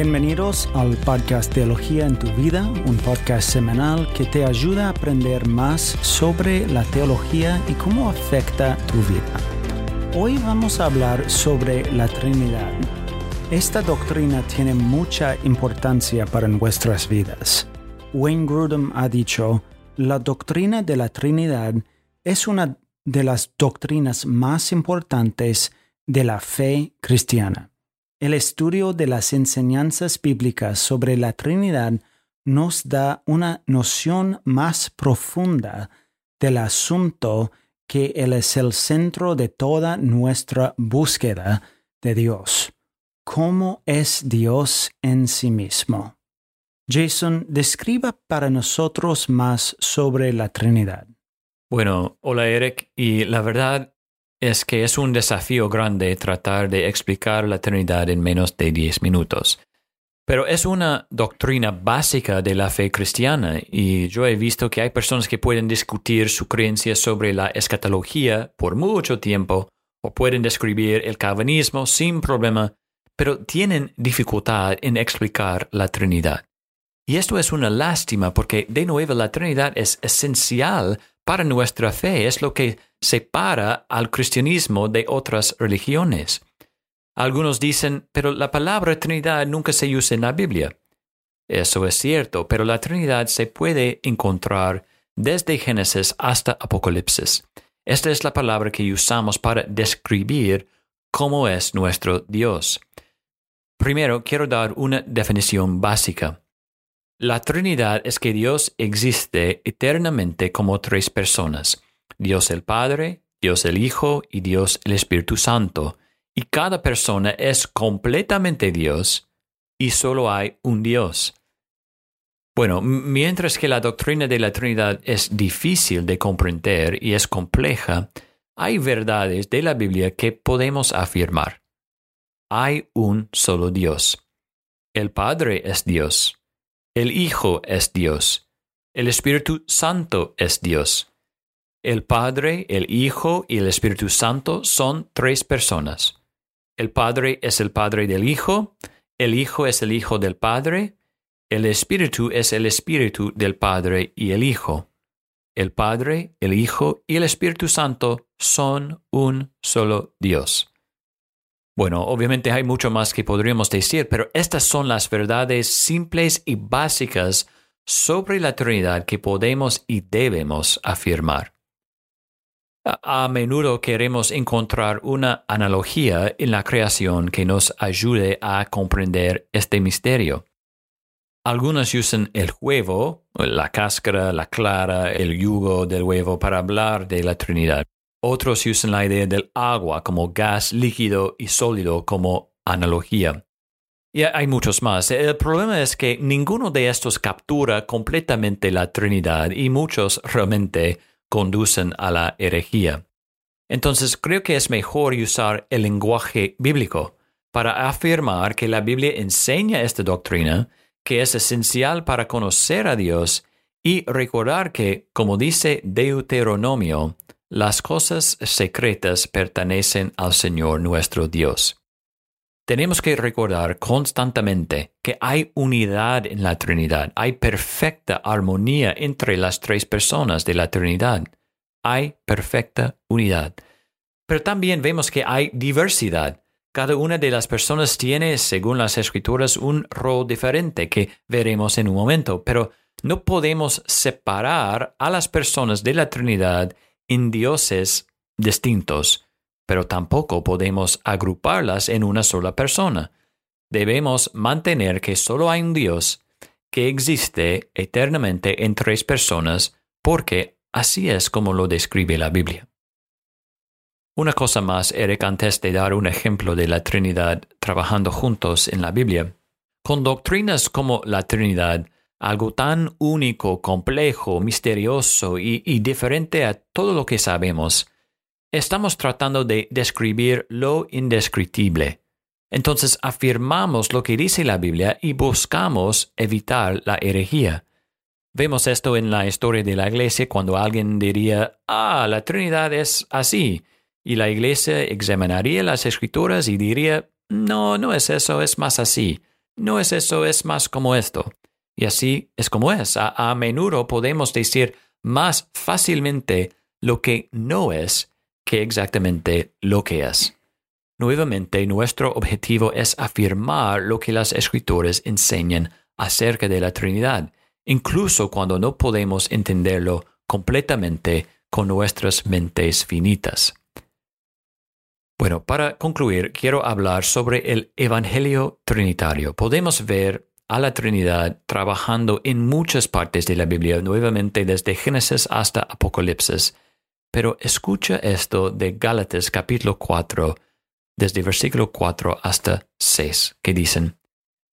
Bienvenidos al podcast Teología en tu vida, un podcast semanal que te ayuda a aprender más sobre la teología y cómo afecta tu vida. Hoy vamos a hablar sobre la Trinidad. Esta doctrina tiene mucha importancia para nuestras vidas. Wayne Grudem ha dicho, la doctrina de la Trinidad es una de las doctrinas más importantes de la fe cristiana. El estudio de las enseñanzas bíblicas sobre la Trinidad nos da una noción más profunda del asunto que Él es el centro de toda nuestra búsqueda de Dios. ¿Cómo es Dios en sí mismo? Jason, describa para nosotros más sobre la Trinidad. Bueno, hola Eric, y la verdad es que es un desafío grande tratar de explicar la Trinidad en menos de 10 minutos. Pero es una doctrina básica de la fe cristiana y yo he visto que hay personas que pueden discutir su creencia sobre la escatología por mucho tiempo o pueden describir el calvinismo sin problema, pero tienen dificultad en explicar la Trinidad. Y esto es una lástima porque de nuevo la Trinidad es esencial para nuestra fe, es lo que separa al cristianismo de otras religiones. Algunos dicen, pero la palabra Trinidad nunca se usa en la Biblia. Eso es cierto, pero la Trinidad se puede encontrar desde Génesis hasta Apocalipsis. Esta es la palabra que usamos para describir cómo es nuestro Dios. Primero, quiero dar una definición básica. La Trinidad es que Dios existe eternamente como tres personas, Dios el Padre, Dios el Hijo y Dios el Espíritu Santo, y cada persona es completamente Dios y solo hay un Dios. Bueno, mientras que la doctrina de la Trinidad es difícil de comprender y es compleja, hay verdades de la Biblia que podemos afirmar. Hay un solo Dios. El Padre es Dios. El Hijo es Dios. El Espíritu Santo es Dios. El Padre, el Hijo y el Espíritu Santo son tres personas. El Padre es el Padre del Hijo, el Hijo es el Hijo del Padre, el Espíritu es el Espíritu del Padre y el Hijo. El Padre, el Hijo y el Espíritu Santo son un solo Dios. Bueno, obviamente hay mucho más que podríamos decir, pero estas son las verdades simples y básicas sobre la Trinidad que podemos y debemos afirmar. A, menudo queremos encontrar una analogía en la creación que nos ayude a comprender este misterio. Algunos usan el huevo, la cáscara, la clara, el yugo del huevo para hablar de la Trinidad. Otros usan la idea del agua como gas líquido y sólido como analogía. Y hay muchos más. El problema es que ninguno de estos captura completamente la Trinidad y muchos realmente conducen a la herejía. Entonces creo que es mejor usar el lenguaje bíblico para afirmar que la Biblia enseña esta doctrina, que es esencial para conocer a Dios y recordar que, como dice Deuteronomio, las cosas secretas pertenecen al Señor nuestro Dios. Tenemos que recordar constantemente que hay unidad en la Trinidad, hay perfecta armonía entre las tres personas de la Trinidad, hay perfecta unidad. Pero también vemos que hay diversidad. Cada una de las personas tiene, según las escrituras, un rol diferente que veremos en un momento, pero no podemos separar a las personas de la Trinidad en dioses distintos, pero tampoco podemos agruparlas en una sola persona. Debemos mantener que solo hay un Dios que existe eternamente en tres personas, porque así es como lo describe la Biblia. Una cosa más, Eric, antes de dar un ejemplo de la Trinidad trabajando juntos en la Biblia. Con doctrinas como la Trinidad, algo tan único, complejo, misterioso y, diferente a todo lo que sabemos, estamos tratando de describir lo indescriptible. Entonces afirmamos lo que dice la Biblia y buscamos evitar la herejía. Vemos esto en la historia de la iglesia cuando alguien diría, ah, la Trinidad es así, y la iglesia examinaría las escrituras y diría, no, no es eso, es más así. no es eso, es más como esto. Y así es como es. A, menudo podemos decir más fácilmente lo que no es que exactamente lo que es. Nuevamente, nuestro objetivo es afirmar lo que las escritores enseñan acerca de la Trinidad, incluso cuando no podemos entenderlo completamente con nuestras mentes finitas. Bueno, para concluir, quiero hablar sobre el Evangelio Trinitario. Podemos ver a la Trinidad trabajando en muchas partes de la Biblia, nuevamente desde Génesis hasta Apocalipsis. Pero escucha esto de Gálatas capítulo 4, desde versículo 4 hasta 6, que dicen,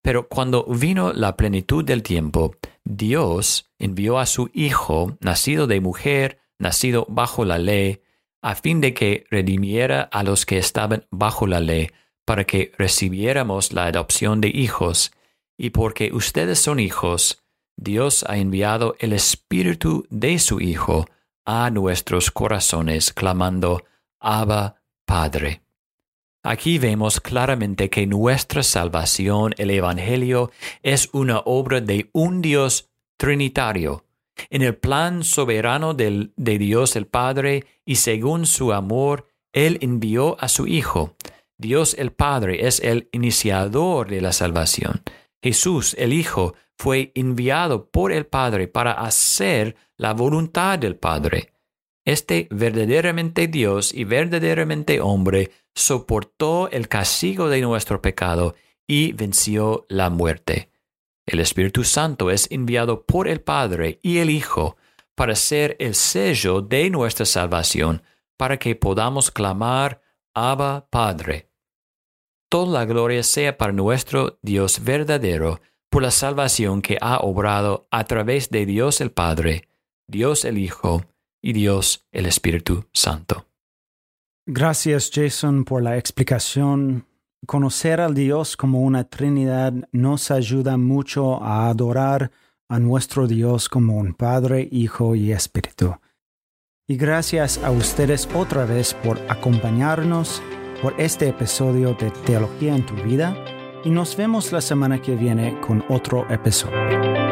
Pero cuando vino la plenitud del tiempo, Dios envió a su Hijo, nacido de mujer, nacido bajo la ley, a fin de que redimiera a los que estaban bajo la ley, para que recibiéramos la adopción de hijos, y porque ustedes son hijos, Dios ha enviado el Espíritu de su Hijo a nuestros corazones, clamando, Abba, Padre. Aquí vemos claramente que nuestra salvación, el Evangelio, es una obra de un Dios trinitario. En el plan soberano de Dios el Padre y según su amor, Él envió a su Hijo. Dios el Padre es el iniciador de la salvación. Jesús el Hijo fue enviado por el Padre para hacer la voluntad del Padre. Este verdaderamente Dios y verdaderamente hombre soportó el castigo de nuestro pecado y venció la muerte. El Espíritu Santo es enviado por el Padre y el Hijo para ser el sello de nuestra salvación, para que podamos clamar Abba Padre. Toda la gloria sea para nuestro Dios verdadero, por la salvación que ha obrado a través de Dios el Padre, Dios el Hijo y Dios el Espíritu Santo. Gracias Jason por la explicación. Conocer al Dios como una Trinidad nos ayuda mucho a adorar a nuestro Dios como un Padre, Hijo y Espíritu. Y gracias a ustedes otra vez por acompañarnos por este episodio de Teología en tu vida y nos vemos la semana que viene con otro episodio.